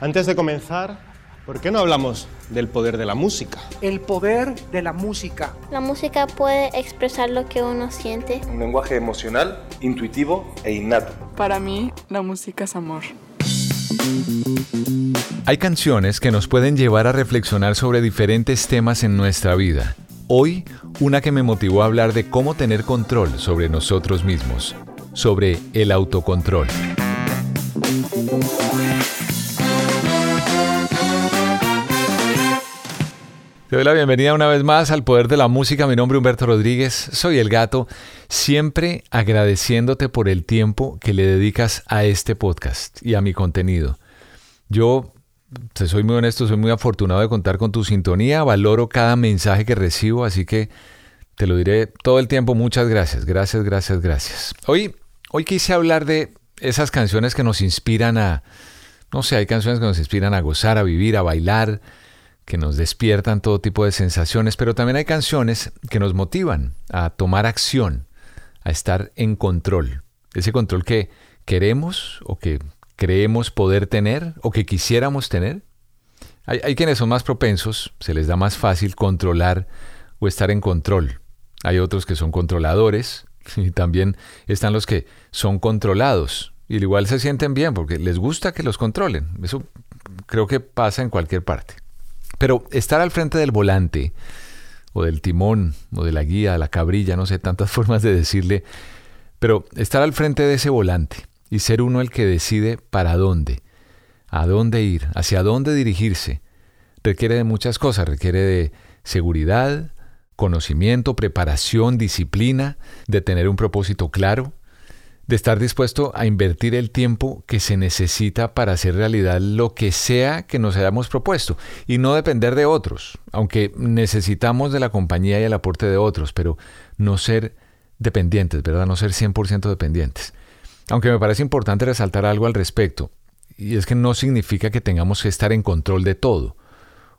Antes de comenzar, ¿por qué no hablamos del poder de la música? El poder de la música. La música puede expresar lo que uno siente. Un lenguaje emocional, intuitivo e innato. Para mí, la música es amor. Hay canciones que nos pueden llevar a reflexionar sobre diferentes temas en nuestra vida. Hoy, una que me motivó a hablar de cómo tener control sobre nosotros mismos, sobre el autocontrol. Te doy la bienvenida una vez más al Poder de la Música. Mi nombre es Humberto Rodríguez, soy el gato, siempre agradeciéndote por el tiempo que le dedicas a este podcast y a mi contenido. Yo, te soy muy honesto, soy muy afortunado de contar con tu sintonía, valoro cada mensaje que recibo, así que te lo diré todo el tiempo. Muchas gracias, gracias, gracias, gracias. Hoy, hoy quise hablar de esas canciones que nos inspiran a, no sé, hay canciones que nos inspiran a gozar, a vivir, a bailar, que nos despiertan todo tipo de sensaciones, pero también hay canciones que nos motivan a tomar acción, a estar en control. Ese control que queremos o que creemos poder tener o que quisiéramos tener. Hay, quienes son más propensos, se les da más fácil controlar o estar en control. Hay otros que son controladores y también están los que son controlados. Y igual se sienten bien porque les gusta que los controlen. Eso creo que pasa en cualquier parte. Pero estar al frente del volante, o del timón, o de la guía, la cabrilla, no sé, tantas formas de decirle, pero estar al frente de ese volante y ser uno el que decide para dónde, a dónde ir, hacia dónde dirigirse, requiere de muchas cosas, requiere de seguridad, conocimiento, preparación, disciplina, de tener un propósito claro, de estar dispuesto a invertir el tiempo que se necesita para hacer realidad lo que sea que nos hayamos propuesto y no depender de otros, aunque necesitamos de la compañía y el aporte de otros, pero no ser dependientes, ¿verdad? No ser 100% dependientes. Aunque me parece importante resaltar algo al respecto, y es que no significa que tengamos que estar en control de todo,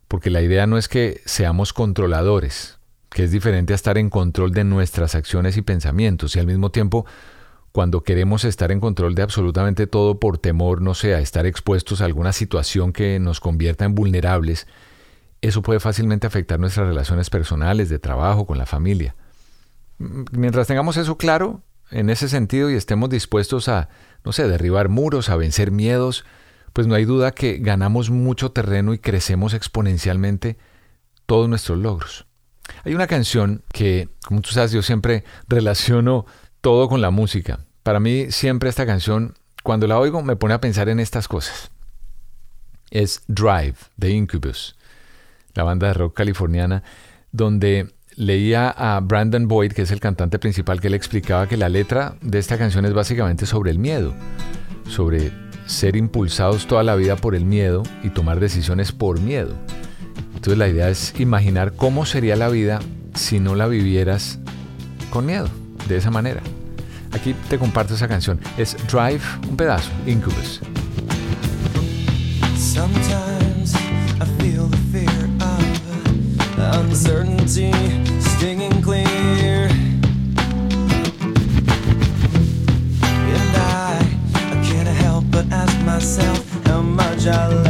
porque la idea no es que seamos controladores, que es diferente a estar en control de nuestras acciones y pensamientos, y al mismo tiempo cuando queremos estar en control de absolutamente todo por temor, no sé, a estar expuestos a alguna situación que nos convierta en vulnerables, eso puede fácilmente afectar nuestras relaciones personales, de trabajo, con la familia. Mientras tengamos eso claro, en ese sentido, y estemos dispuestos a, no sé, derribar muros, a vencer miedos, pues no hay duda que ganamos mucho terreno y crecemos exponencialmente todos nuestros logros. Hay una canción que, como tú sabes, yo siempre relaciono todo con la música. Para mí siempre esta canción, cuando la oigo, me pone a pensar en estas cosas. Es Drive de Incubus, la banda de rock californiana, donde leía a Brandon Boyd, que es el cantante principal, que él explicaba que la letra de esta canción es básicamente sobre el miedo, sobre ser impulsados toda la vida por el miedo y tomar decisiones por miedo. Entonces la idea es imaginar cómo sería la vida si no la vivieras con miedo de esa manera. Aquí te comparto esa canción. Es Drive, un pedazo, Incubus. Uncertainty stinging clear. And I, I can't help but ask myself how much I let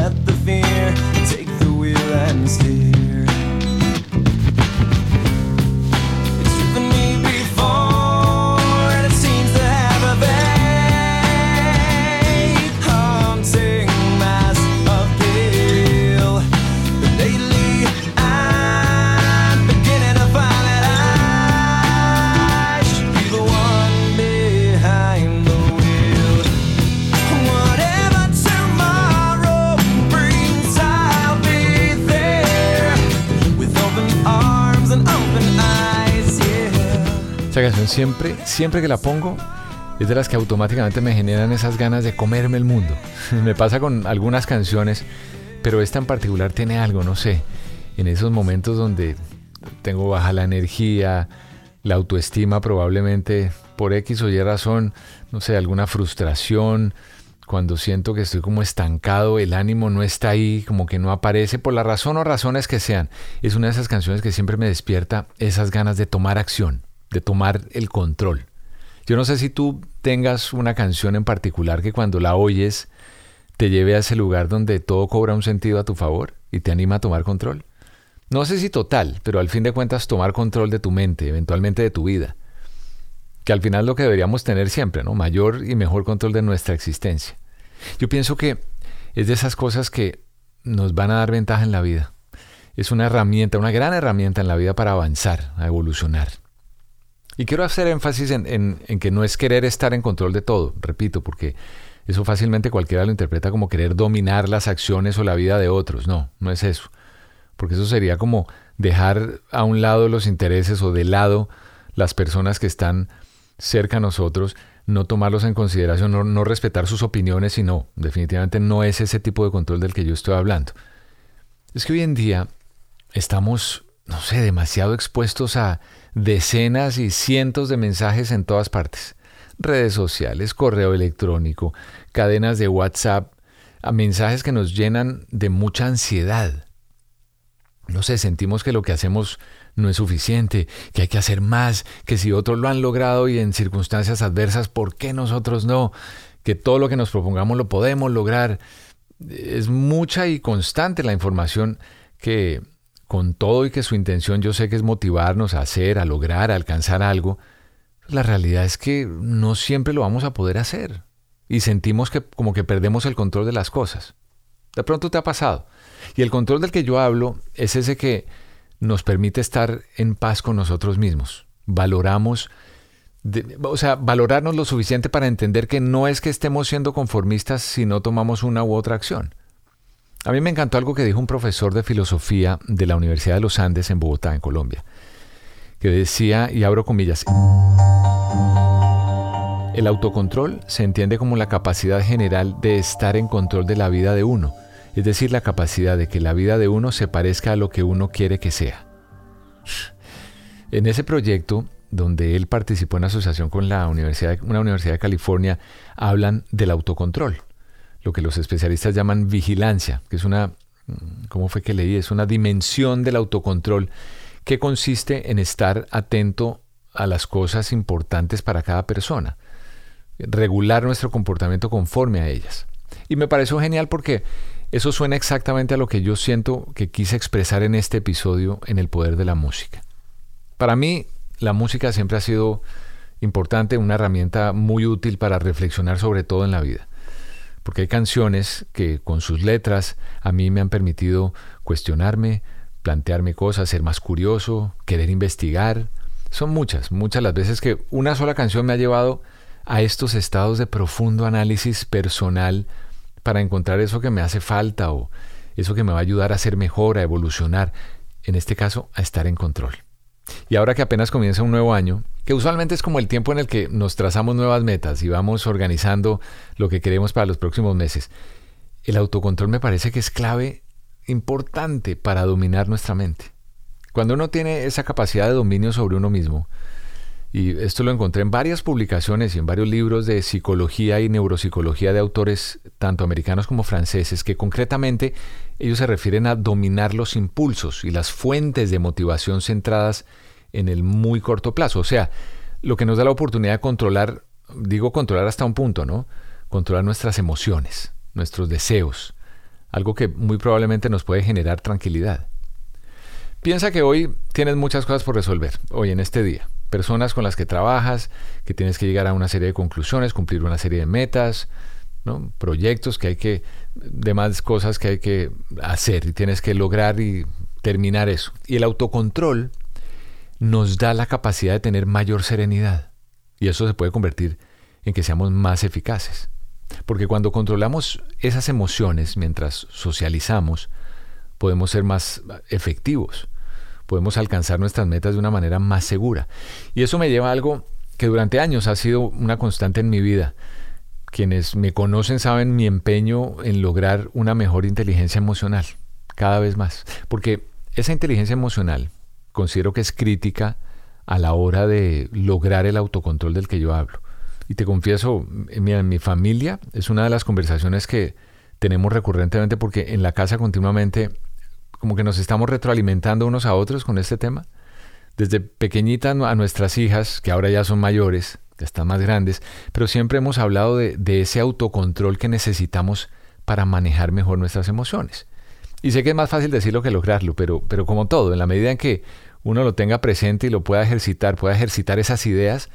canción siempre, siempre que la pongo, es de las que automáticamente me generan esas ganas de comerme el mundo. me pasa con algunas canciones, pero esta en particular tiene algo, no sé, en esos momentos donde tengo baja la energía, la autoestima probablemente por X o Y razón, no sé, alguna frustración, cuando siento que estoy como estancado, el ánimo no está ahí, como que no aparece, por la razón o razones que sean. Es una de esas canciones que siempre me despierta esas ganas de tomar acción de tomar el control. Yo no sé si tú tengas una canción en particular que cuando la oyes te lleve a ese lugar donde todo cobra un sentido a tu favor y te anima a tomar control. No sé si total, pero al fin de cuentas tomar control de tu mente, eventualmente de tu vida. Que al final lo que deberíamos tener siempre, ¿no? Mayor y mejor control de nuestra existencia. Yo pienso que es de esas cosas que nos van a dar ventaja en la vida. Es una herramienta, una gran herramienta en la vida para avanzar, a evolucionar. Y quiero hacer énfasis en, que no es querer estar en control de todo, repito, porque eso fácilmente cualquiera lo interpreta como querer dominar las acciones o la vida de otros. No, no es eso. Porque eso sería como dejar a un lado los intereses o de lado las personas que están cerca a nosotros no tomarlos en consideración, no, respetar sus opiniones, sino definitivamente no es ese tipo de control del que yo estoy hablando. Es que hoy en día estamos, no sé, demasiado expuestos a decenas y cientos de mensajes en todas partes. Redes sociales, correo electrónico, cadenas de WhatsApp, mensajes que nos llenan de mucha ansiedad. No sé, sentimos que lo que hacemos no es suficiente, que hay que hacer más, que si otros lo han logrado y en circunstancias adversas, ¿por qué nosotros no? Que todo lo que nos propongamos lo podemos lograr. Es mucha y constante la información que con todo y que su intención yo sé que es motivarnos a hacer, a lograr, a alcanzar algo, la realidad es que no siempre lo vamos a poder hacer y sentimos que como que perdemos el control de las cosas. De pronto te ha pasado. Y el control del que yo hablo es ese que nos permite estar en paz con nosotros mismos. Valoramos, o sea, valorarnos lo suficiente para entender que no es que estemos siendo conformistas si no tomamos una u otra acción. A mí me encantó algo que dijo un profesor de filosofía de la Universidad de los Andes en Bogotá, en Colombia, que decía, y abro comillas, el autocontrol se entiende como la capacidad general de estar en control de la vida de uno es decir, la capacidad de que la vida de uno se parezca a lo que uno quiere que sea. En ese proyecto, donde él participó en asociación con la universidad, una universidad de California, hablan del autocontrol, lo que los especialistas llaman vigilancia, que es una, ¿cómo fue que leí? Es una dimensión del autocontrol que consiste en estar atento a las cosas importantes para cada persona, regular nuestro comportamiento conforme a ellas. Y me pareció genial porque eso suena exactamente a lo que yo siento que quise expresar en este episodio en el poder de la música. Para mí, la música siempre ha sido importante, una herramienta muy útil para reflexionar sobre todo en la vida. Porque hay canciones que con sus letras a mí me han permitido cuestionarme, plantearme cosas, ser más curioso, querer investigar. Son muchas, muchas las veces que una sola canción me ha llevado a estos estados de profundo análisis personal para encontrar eso que me hace falta o eso que me va a ayudar a ser mejor, a evolucionar, en este caso a estar en control. Y ahora que apenas comienza un nuevo año, que usualmente es como el tiempo en el que nos trazamos nuevas metas y vamos organizando lo que queremos para los próximos meses, el autocontrol me parece que es clave importante para dominar nuestra mente. Cuando uno tiene esa capacidad de dominio sobre uno mismo, y esto lo encontré en varias publicaciones y en varios libros de psicología y neuropsicología de autores tanto americanos como franceses, que concretamente ellos se refieren a dominar los impulsos y las fuentes de motivación centradas en el muy corto plazo. O sea, lo que nos da la oportunidad de controlar, digo controlar hasta un punto, ¿no? Controlar nuestras emociones, nuestros deseos, algo que muy probablemente nos puede generar tranquilidad. Piensa que hoy tienes muchas cosas por resolver, hoy en este día personas con las que trabajas, que tienes que llegar a una serie de conclusiones, cumplir una serie de metas, ¿no? proyectos que hay que, demás cosas que hay que hacer y tienes que lograr y terminar eso. Y el autocontrol nos da la capacidad de tener mayor serenidad y eso se puede convertir en que seamos más eficaces. Porque cuando controlamos esas emociones mientras socializamos, podemos ser más efectivos podemos alcanzar nuestras metas de una manera más segura. Y eso me lleva a algo que durante años ha sido una constante en mi vida. Quienes me conocen saben mi empeño en lograr una mejor inteligencia emocional, cada vez más. Porque esa inteligencia emocional considero que es crítica a la hora de lograr el autocontrol del que yo hablo. Y te confieso, mira, en mi familia es una de las conversaciones que tenemos recurrentemente porque en la casa continuamente como que nos estamos retroalimentando unos a otros con este tema, Desde pequeñita a nuestras hijas, que ahora ya son mayores, que están más grandes, pero siempre hemos hablado de ese autocontrol que necesitamos para manejar mejor nuestras emociones. Y sé que es más fácil decirlo que lograrlo, pero, pero como todo, en la medida en que uno lo tenga presente y lo pueda ejercitar, pueda ejercitar esas ideas,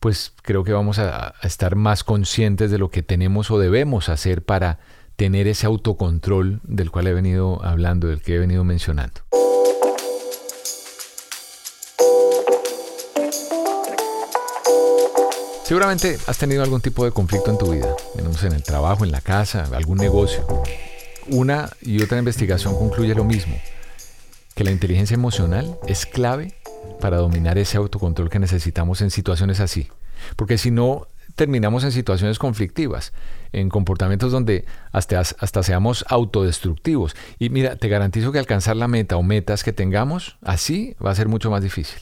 pues creo que vamos a, estar más conscientes de lo que tenemos o debemos hacer para tener ese autocontrol del cual he venido hablando, del que he venido mencionando. Seguramente has tenido algún tipo de conflicto en tu vida, en el trabajo, en la casa, algún negocio. Una y otra investigación concluye lo mismo, que la inteligencia emocional es clave para dominar ese autocontrol que necesitamos en situaciones así. Porque si no, terminamos en situaciones conflictivas, en comportamientos donde hasta, hasta seamos autodestructivos. Y mira, te garantizo que alcanzar la meta o metas que tengamos así va a ser mucho más difícil.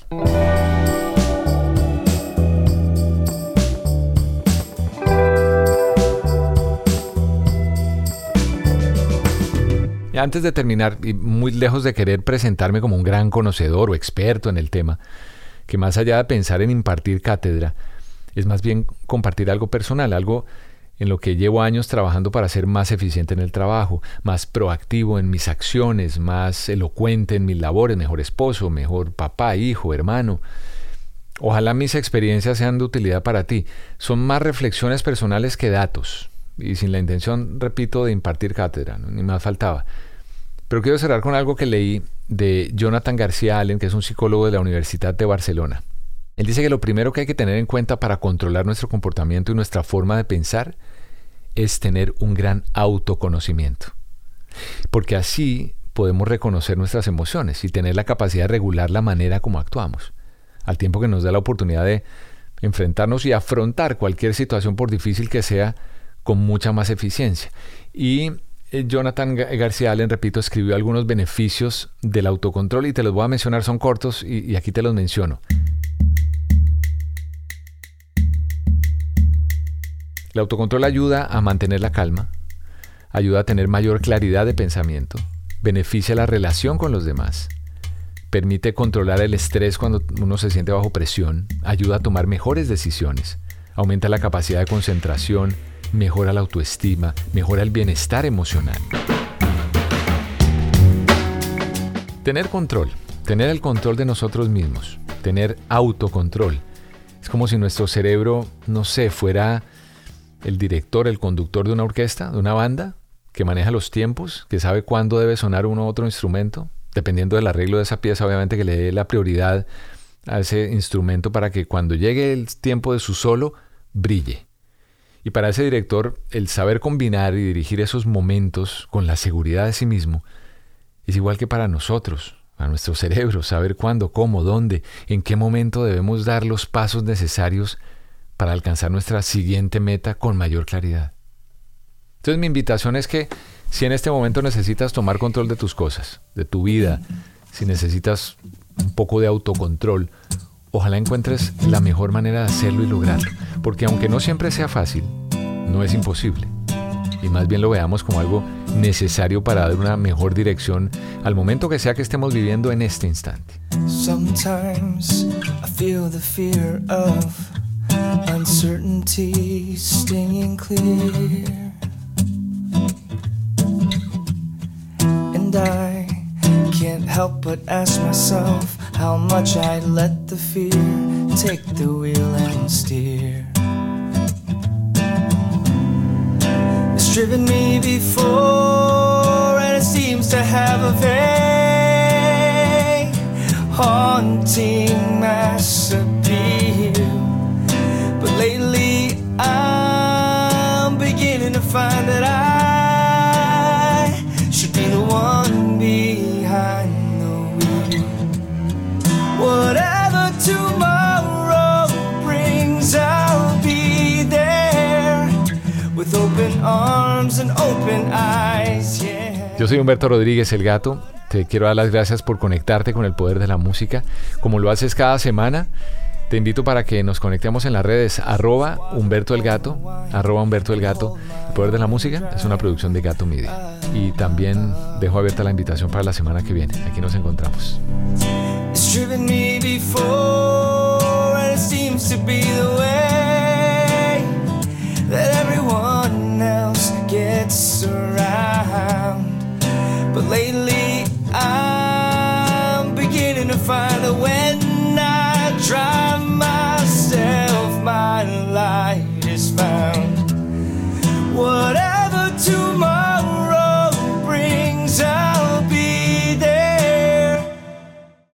Antes de terminar, y muy lejos de querer presentarme como un gran conocedor o experto en el tema, que más allá de pensar en impartir cátedra, es más bien compartir algo personal, algo en lo que llevo años trabajando para ser más eficiente en el trabajo, más proactivo en mis acciones, más elocuente en mis labores, mejor esposo, mejor papá, hijo, hermano. Ojalá mis experiencias sean de utilidad para ti. Son más reflexiones personales que datos. Y sin la intención, repito, de impartir cátedra, ni más faltaba. Pero quiero cerrar con algo que leí de Jonathan García Allen, que es un psicólogo de la Universidad de Barcelona. Él dice que lo primero que hay que tener en cuenta para controlar nuestro comportamiento y nuestra forma de pensar es tener un gran autoconocimiento. Porque así podemos reconocer nuestras emociones y tener la capacidad de regular la manera como actuamos, al tiempo que nos da la oportunidad de enfrentarnos y afrontar cualquier situación por difícil que sea con mucha más eficiencia. Y eh, Jonathan García Allen, repito, escribió algunos beneficios del autocontrol y te los voy a mencionar, son cortos y, y aquí te los menciono. El autocontrol ayuda a mantener la calma, ayuda a tener mayor claridad de pensamiento, beneficia la relación con los demás, permite controlar el estrés cuando uno se siente bajo presión, ayuda a tomar mejores decisiones, aumenta la capacidad de concentración, mejora la autoestima, mejora el bienestar emocional. Tener control, tener el control de nosotros mismos, tener autocontrol. Es como si nuestro cerebro, no sé, fuera el director, el conductor de una orquesta, de una banda, que maneja los tiempos, que sabe cuándo debe sonar uno u otro instrumento, dependiendo del arreglo de esa pieza, obviamente que le dé la prioridad a ese instrumento para que cuando llegue el tiempo de su solo, brille. Y para ese director, el saber combinar y dirigir esos momentos con la seguridad de sí mismo es igual que para nosotros, a nuestro cerebro, saber cuándo, cómo, dónde, en qué momento debemos dar los pasos necesarios para alcanzar nuestra siguiente meta con mayor claridad. Entonces mi invitación es que si en este momento necesitas tomar control de tus cosas, de tu vida, si necesitas un poco de autocontrol, ojalá encuentres la mejor manera de hacerlo y lograrlo. Porque aunque no siempre sea fácil, no es imposible. Y más bien lo veamos como algo necesario para dar una mejor dirección al momento que sea que estemos viviendo en este instante. Sometimes I feel the fear of uncertainty stinging clear. And I can't help but ask myself how much I let the fear take the wheel and steer. It's driven me before, and it seems to have a very haunting mass appeal. But lately, I'm beginning to find that I tomorrow. Yo soy Humberto Rodríguez, el gato. Te quiero dar las gracias por conectarte con el poder de la música, como lo haces cada semana. Te invito para que nos conectemos en las redes arroba Humberto el Gato, arroba Humberto el Gato. El Poder de la Música es una producción de Gato Media. Y también dejo abierta la invitación para la semana que viene. Aquí nos encontramos. It's driven me before,